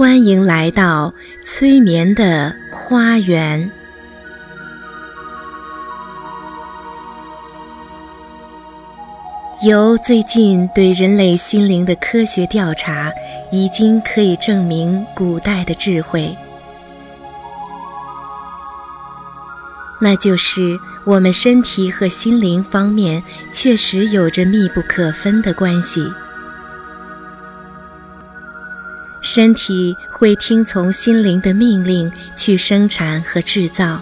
欢迎来到催眠的花园。由最近对人类心灵的科学调查，已经可以证明古代的智慧，那就是我们身体和心灵方面确实有着密不可分的关系。身体会听从心灵的命令去生产和制造，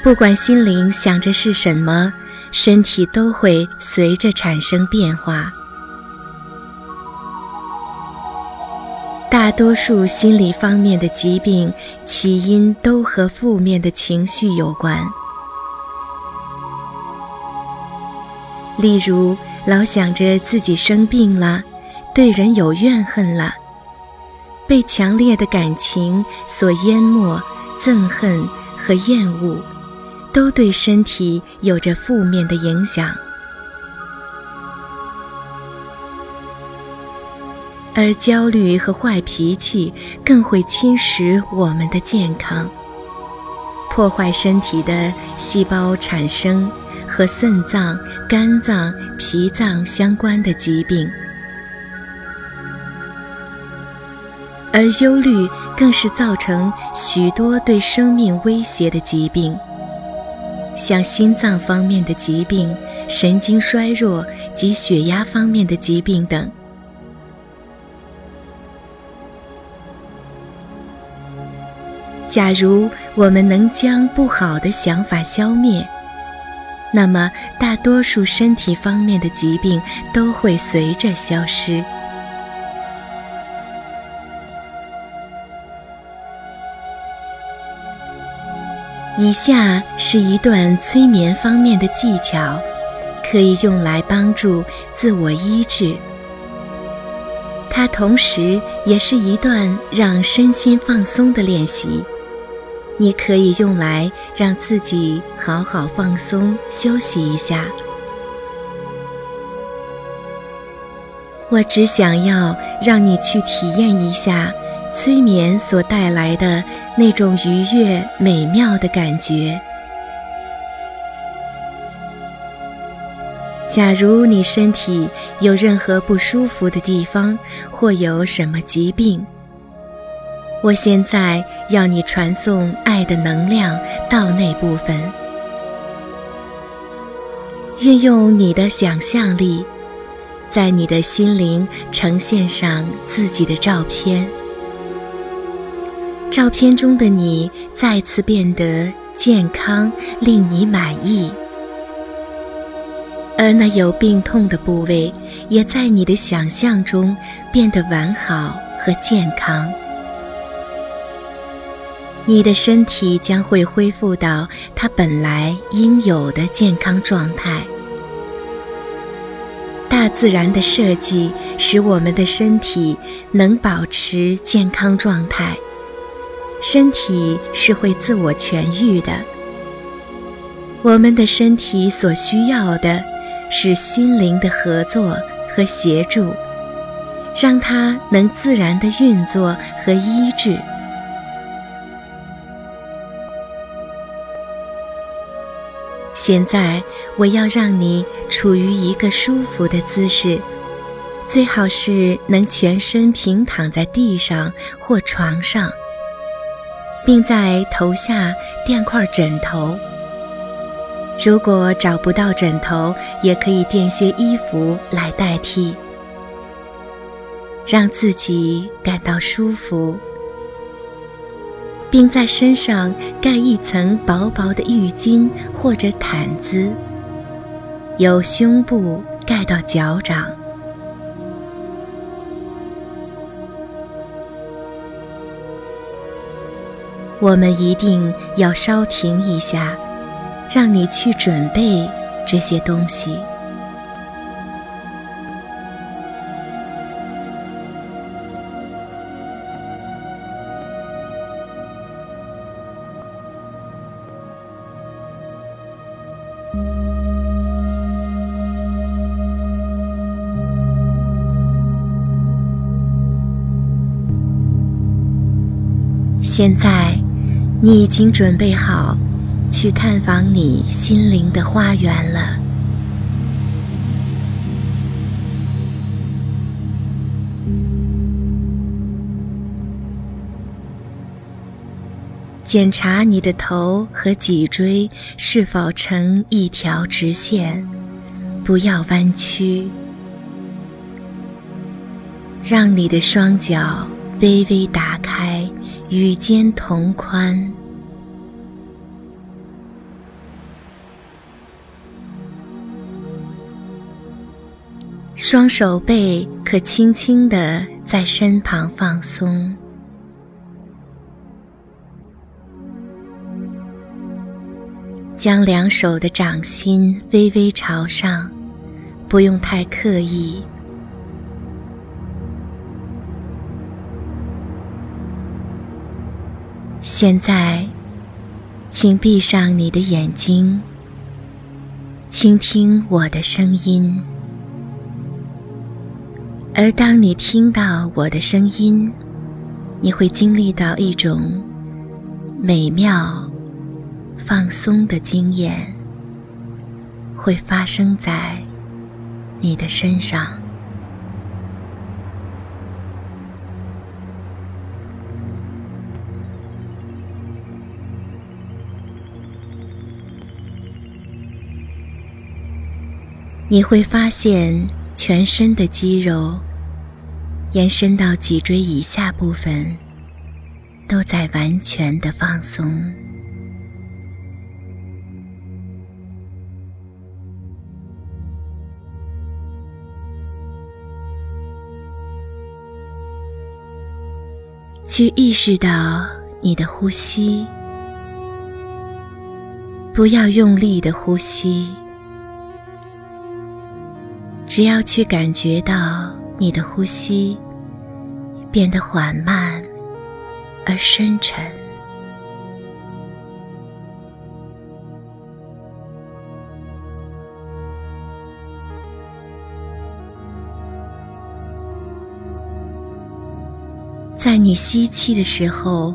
不管心灵想着是什么。身体都会随着产生变化。大多数心理方面的疾病起因都和负面的情绪有关，例如老想着自己生病了，对人有怨恨了，被强烈的感情所淹没，憎恨和厌恶。都对身体有着负面的影响，而焦虑和坏脾气更会侵蚀我们的健康，破坏身体的细胞产生和肾脏、肝脏、脾脏相关的疾病，而忧虑更是造成许多对生命威胁的疾病。像心脏方面的疾病、神经衰弱及血压方面的疾病等。假如我们能将不好的想法消灭，那么大多数身体方面的疾病都会随着消失。以下是一段催眠方面的技巧，可以用来帮助自我医治。它同时也是一段让身心放松的练习，你可以用来让自己好好放松休息一下。我只想要让你去体验一下催眠所带来的。那种愉悦美妙的感觉。假如你身体有任何不舒服的地方，或有什么疾病，我现在要你传送爱的能量到那部分，运用你的想象力，在你的心灵呈现上自己的照片。照片中的你再次变得健康，令你满意；而那有病痛的部位，也在你的想象中变得完好和健康。你的身体将会恢复到它本来应有的健康状态。大自然的设计使我们的身体能保持健康状态。身体是会自我痊愈的。我们的身体所需要的是心灵的合作和协助，让它能自然的运作和医治。现在，我要让你处于一个舒服的姿势，最好是能全身平躺在地上或床上。并在头下垫块枕头。如果找不到枕头，也可以垫些衣服来代替，让自己感到舒服，并在身上盖一层薄薄的浴巾或者毯子，由胸部盖到脚掌。我们一定要稍停一下让你去准备这些东西。现在你已经准备好去探访你心灵的花园了。检查你的头和脊椎是否呈一条直线，不要弯曲。让你的双脚微微打开，与肩同宽。双手背可轻轻地在身旁放松。将两手的掌心微微朝上，不用太刻意。现在，请闭上你的眼睛，倾听我的声音。而当你听到我的声音，你会经历到一种美妙。放松的经验会发生在你的身上。你会发现全身的肌肉延伸到脊椎以下部分都在完全的放松。去意识到你的呼吸，不要用力的呼吸，只要去感觉到你的呼吸变得缓慢而深沉。在你吸气的时候，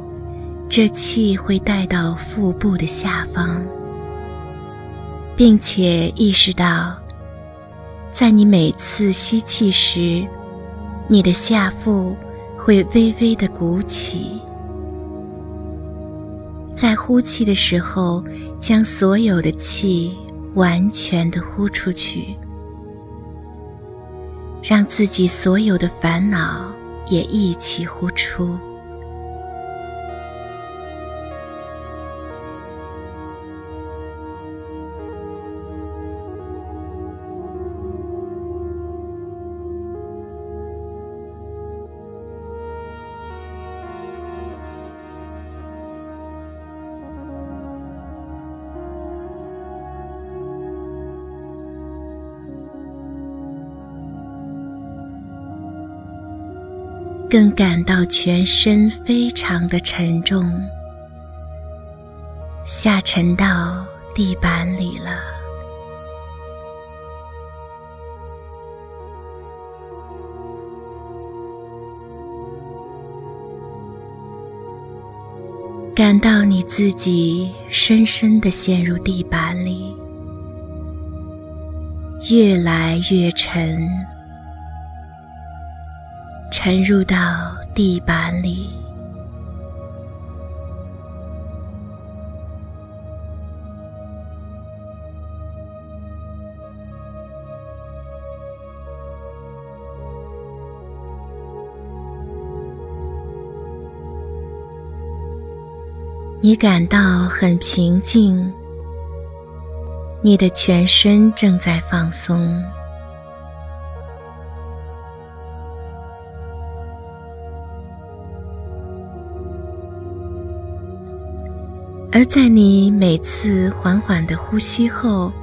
这气会带到腹部的下方，并且意识到，在你每次吸气时，你的下腹会微微的鼓起；在呼气的时候，将所有的气完全的呼出去，让自己所有的烦恼。也一起呼出。更感到全身非常的沉重，下沉到地板里了。感到你自己深深的陷入地板里，越来越沉。沉入到地板里，你感到很平静，你的全身正在放松。而在你每次缓缓的呼吸后，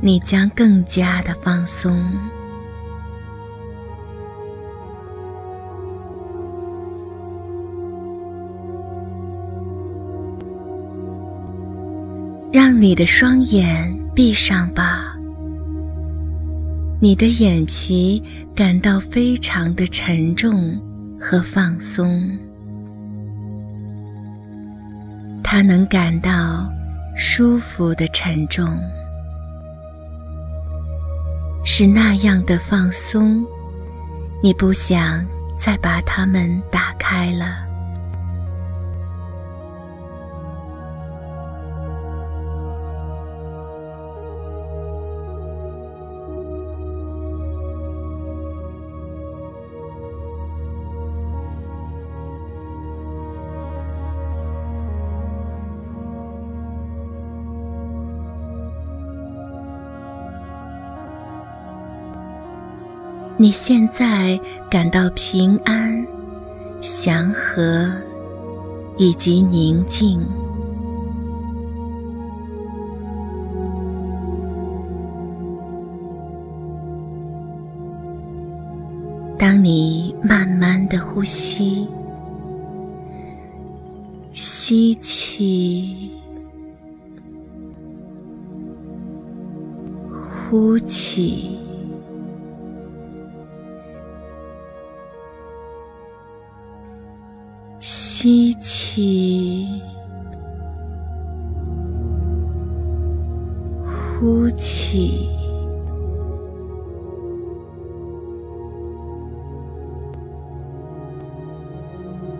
你将更加的放松，让你的双眼闭上吧。你的眼皮感到非常的沉重和放松。他能感到舒服的沉重，是那样的放松，你不想再把它们打开了。你现在感到平安、祥和以及宁静。当你慢慢的呼吸，吸气，呼气。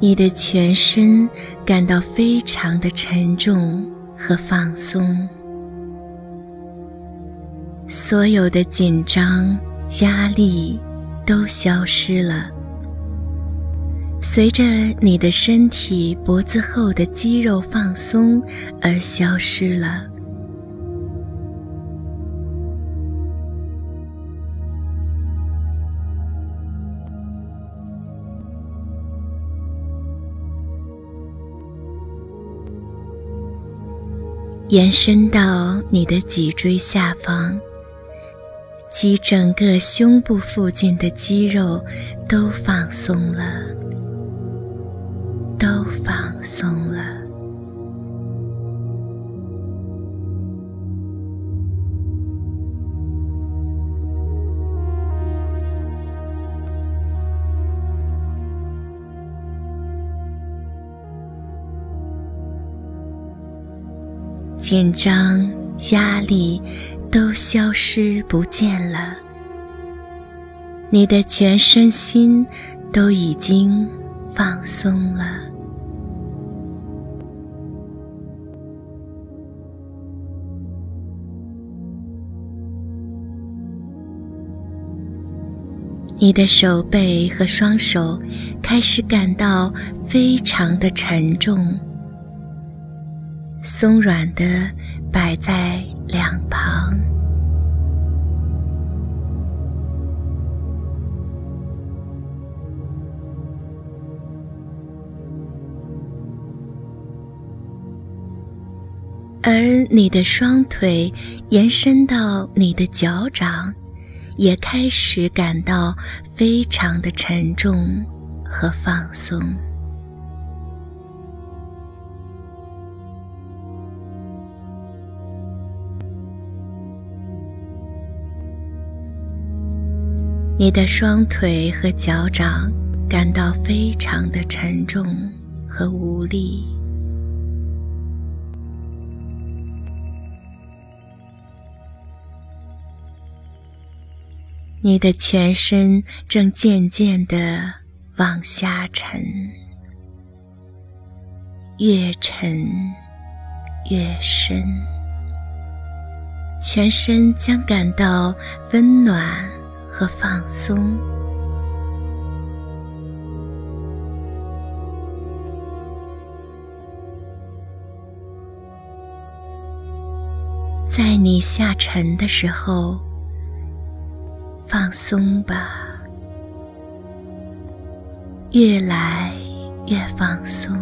你的全身感到非常的沉重和放松，所有的紧张、压力都消失了。随着你的身体脖子后的肌肉放松而消失了，延伸到你的脊椎下方及整个胸部附近的肌肉都放松了。都放松。紧张、压力都消失不见了，你的全身心都已经放松了。你的手背和双手开始感到非常的沉重，松软的摆在两旁。而你的双腿延伸到你的脚掌。也开始感到非常的沉重和放松。你的双腿和脚掌感到非常的沉重和无力。你的全身正渐渐地往下沉，越沉越深，全身将感到温暖和放松。在你下沉的时候。放松吧，越来越放松，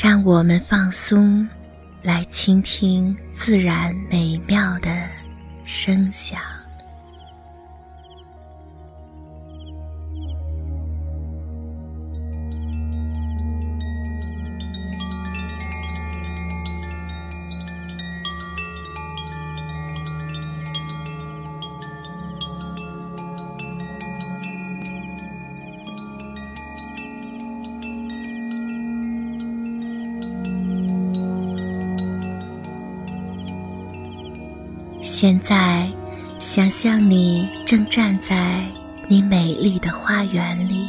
让我们放松，来倾听自然美妙的声响。现在，想象你正站在你美丽的花园里，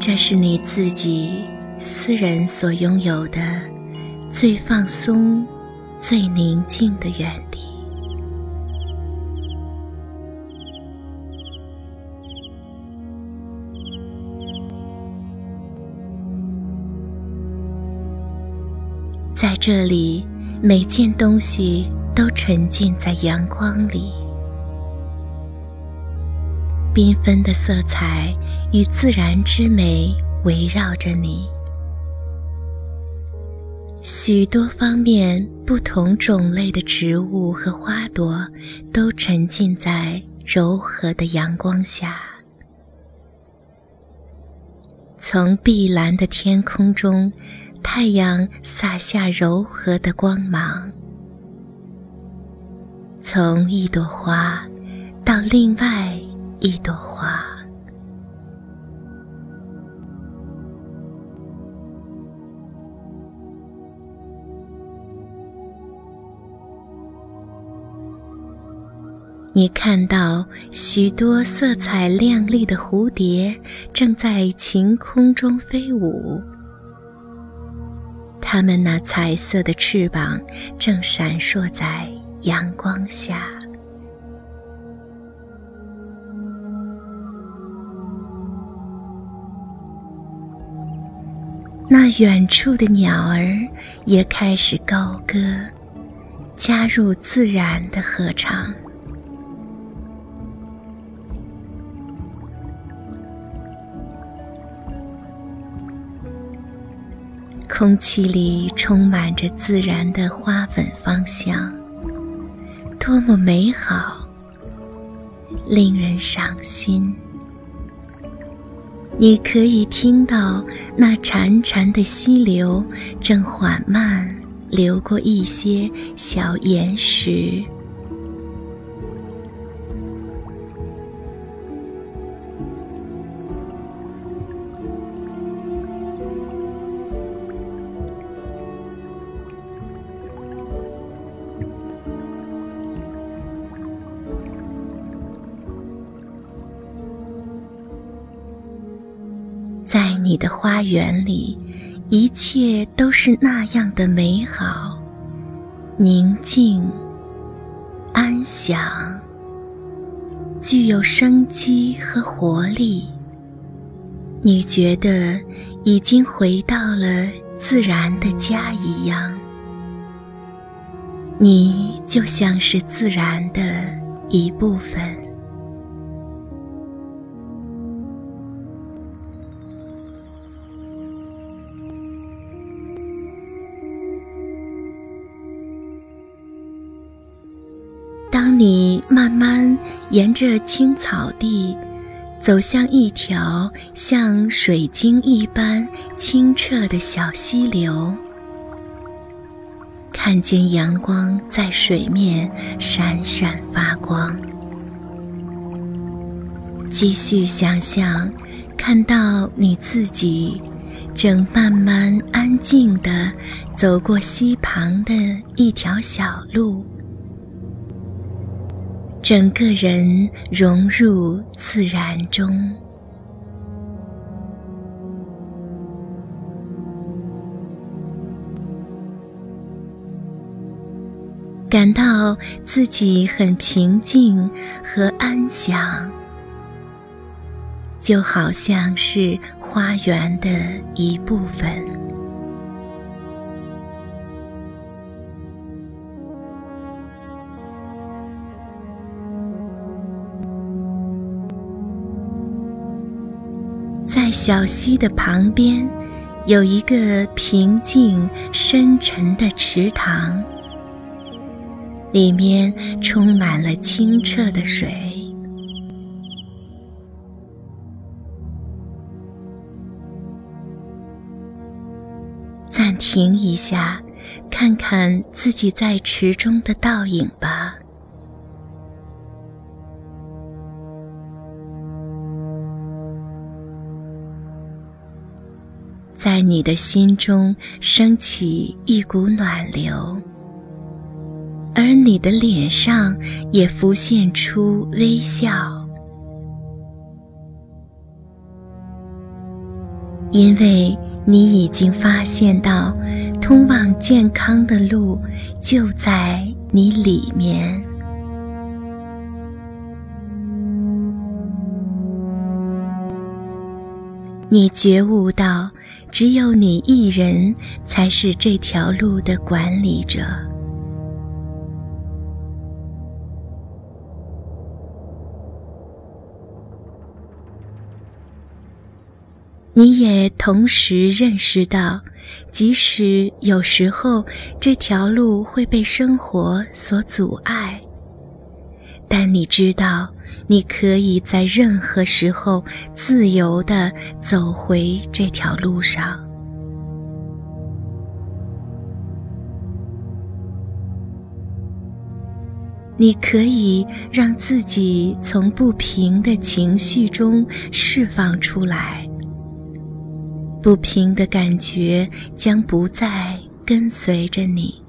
这是你自己私人所拥有的最放松、最宁静的园地。在这里，每件东西都沉浸在阳光里，缤纷的色彩与自然之美围绕着你。许多方面、不同种类的植物和花朵都沉浸在柔和的阳光下。从碧蓝的天空中。太阳洒下柔和的光芒，从一朵花到另外一朵花。你看到许多色彩亮丽的蝴蝶正在晴空中飞舞。它们那彩色的翅膀正闪烁在阳光下，那远处的鸟儿也开始高歌，加入自然的合唱。空气里充满着自然的花粉芳香，多么美好，令人赏心。你可以听到那潺潺的溪流正缓慢流过一些小岩石。你的花园里，一切都是那样的美好、宁静、安详，具有生机和活力。你觉得已经回到了自然的家一样，你就像是自然的一部分。你慢慢沿着青草地走向一条像水晶一般清澈的小溪流，看见阳光在水面闪闪发光，继续想象看到你自己正慢慢安静地走过溪旁的一条小路。整个人融入自然中，感到自己很平静和安详，就好像是花园的一部分。小溪的旁边，有一个平静深沉的池塘，里面充满了清澈的水。暂停一下，看看自己在池中的倒影吧。在你的心中升起一股暖流，而你的脸上也浮现出微笑，因为你已经发现到，通往健康的路就在你里面。你觉悟到，只有你一人才是这条路的管理者。你也同时认识到，即使有时候这条路会被生活所阻碍，但你知道。你可以在任何时候自由地走回这条路上。你可以让自己从不平的情绪中释放出来，不平的感觉将不再跟随着你。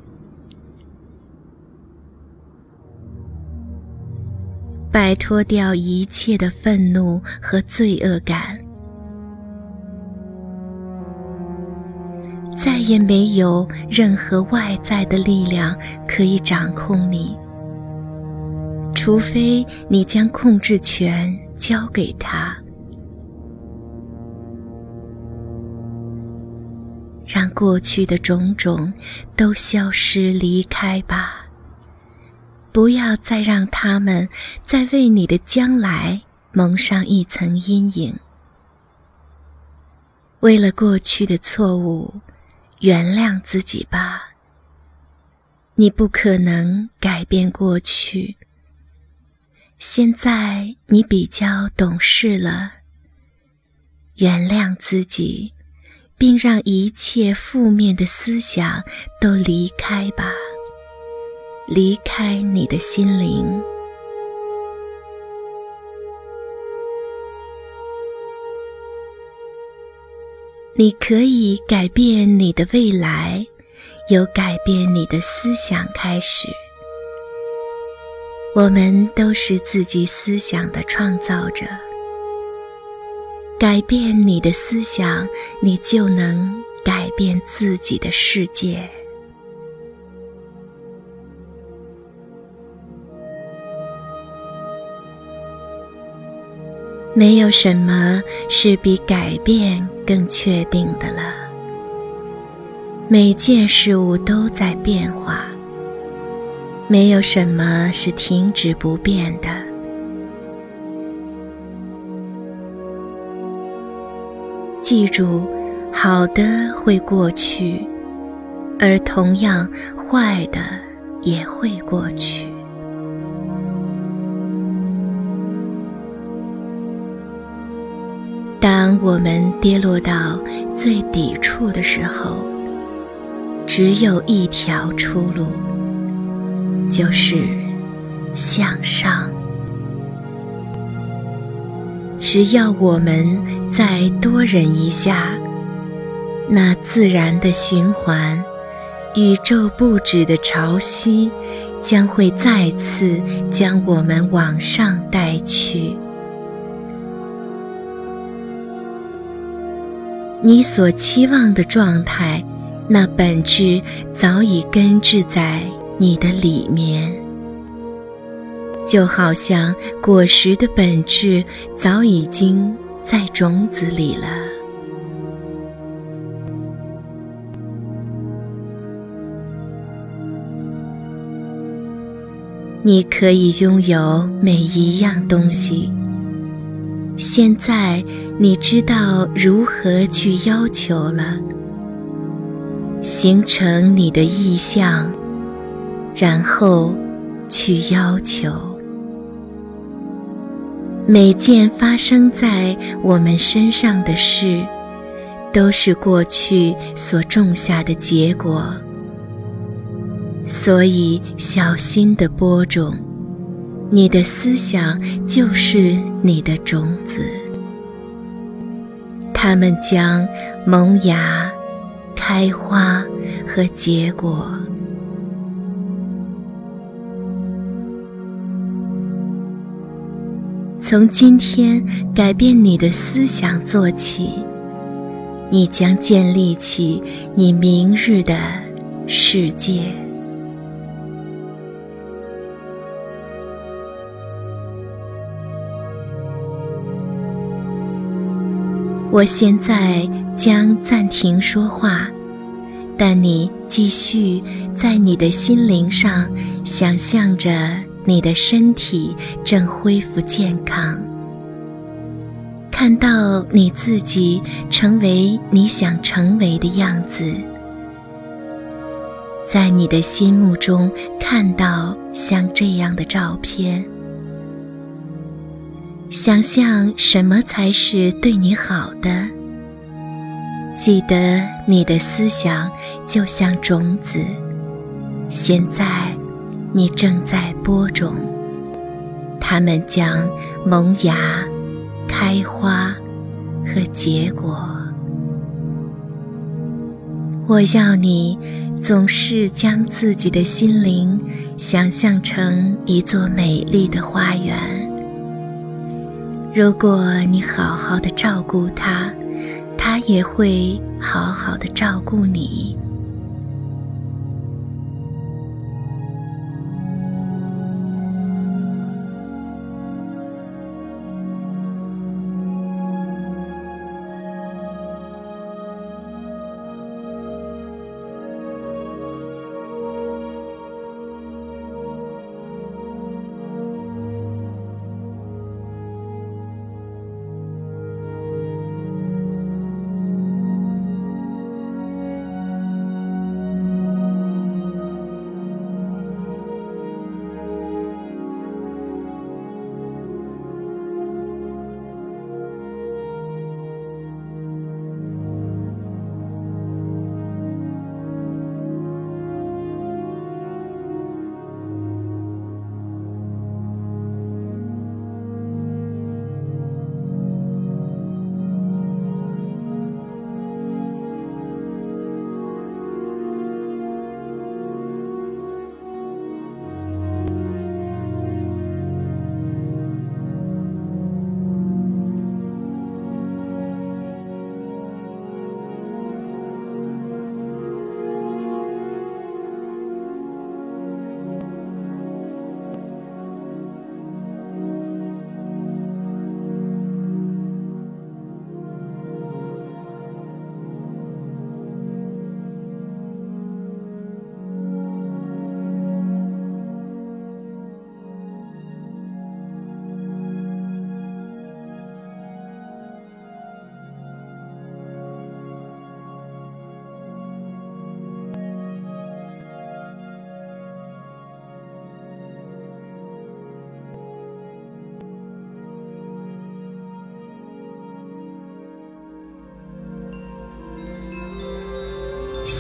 摆脱掉一切的愤怒和罪恶感，再也没有任何外在的力量可以掌控你，除非你将控制权交给他，让过去的种种都消失离开吧。不要再让他们再为你的将来蒙上一层阴影。为了过去的错误，原谅自己吧。你不可能改变过去。现在你比较懂事了，原谅自己，并让一切负面的思想都离开吧。离开你的心灵，你可以改变你的未来，由改变你的思想开始。我们都是自己思想的创造者，改变你的思想，你就能改变自己的世界。没有什么是比改变更确定的了。每件事物都在变化，没有什么是停止不变的。记住，好的会过去，而同样坏的也会过去。我们跌落到最底处的时候，只有一条出路，就是向上。只要我们再多忍一下，那自然的循环、宇宙不止的潮汐，将会再次将我们往上带去。你所期望的状态，那本质早已根植在你的里面，就好像果实的本质早已经在种子里了。你可以拥有每一样东西。现在你知道如何去要求了，形成你的意向，然后去要求。每件发生在我们身上的事，都是过去所种下的结果，所以小心的播种。你的思想就是你的种子，它们将萌芽、开花和结果。从今天改变你的思想做起，你将建立起你明日的世界。我现在将暂停说话，但你继续在你的心灵上想象着。你的身体正恢复健康，看到你自己成为你想成为的样子，在你的心目中看到像这样的照片，想象什么才是对你好的。记得你的思想就像种子，现在。你正在播种，它们将萌芽、开花和结果。我要你总是将自己的心灵想象成一座美丽的花园。如果你好好的照顾他，他也会好好的照顾你。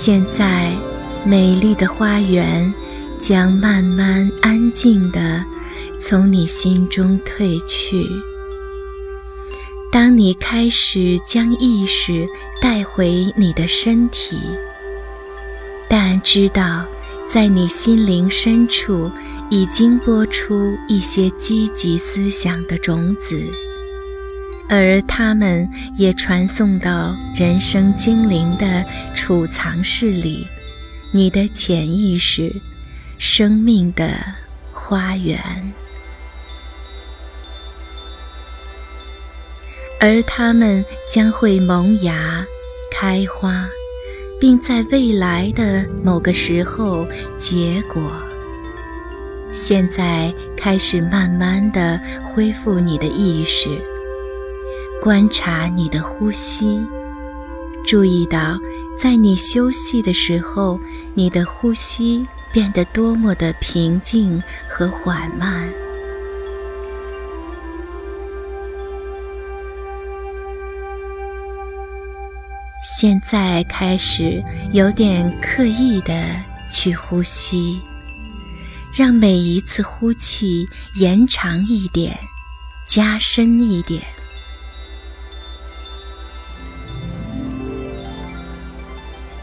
现在，美丽的花园将慢慢安静地从你心中退去。当你开始将意识带回你的身体，但知道在你心灵深处已经播出一些积极思想的种子。而它们也传送到人生精灵的储藏室里，你的潜意识，生命的花园。而它们将会萌芽、开花，并在未来的某个时候结果。现在开始慢慢的恢复你的意识。观察你的呼吸，注意到在你休息的时候，你的呼吸变得多么的平静和缓慢。现在开始有点刻意的去呼吸，让每一次呼气延长一点，加深一点。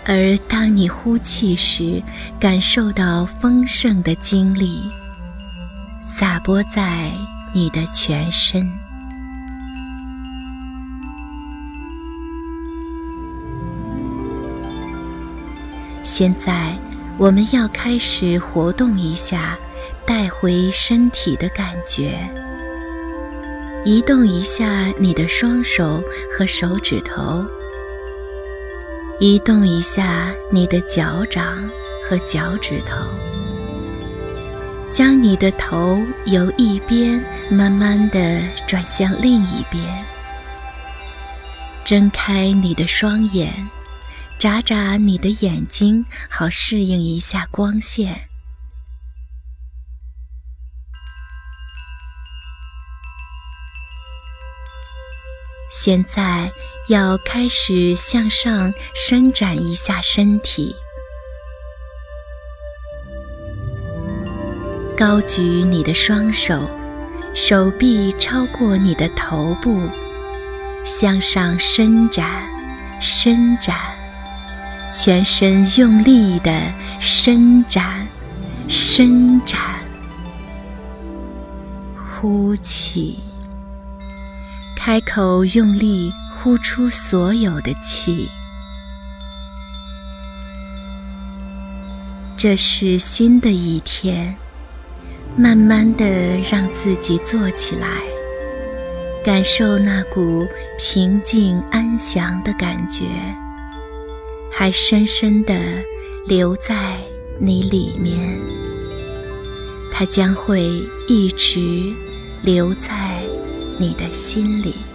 而当你呼气时，感受到丰盛的精力洒播在你的全身。现在，我们要开始活动一下，带回身体的感觉。移动一下你的双手和手指头，移动一下你的脚掌和脚趾头，将你的头由一边慢慢的转向另一边，睁开你的双眼。眨眨你的眼睛，好适应一下光线。现在要开始向上伸展一下身体，高举你的双手，手臂超过你的头部，向上伸展，伸展。全身用力的伸展，伸展，呼气，开口用力呼出所有的气。这是新的一天，慢慢的让自己坐起来，感受那股平静安详的感觉。还深深的留在你里面，它将会一直留在你的心里。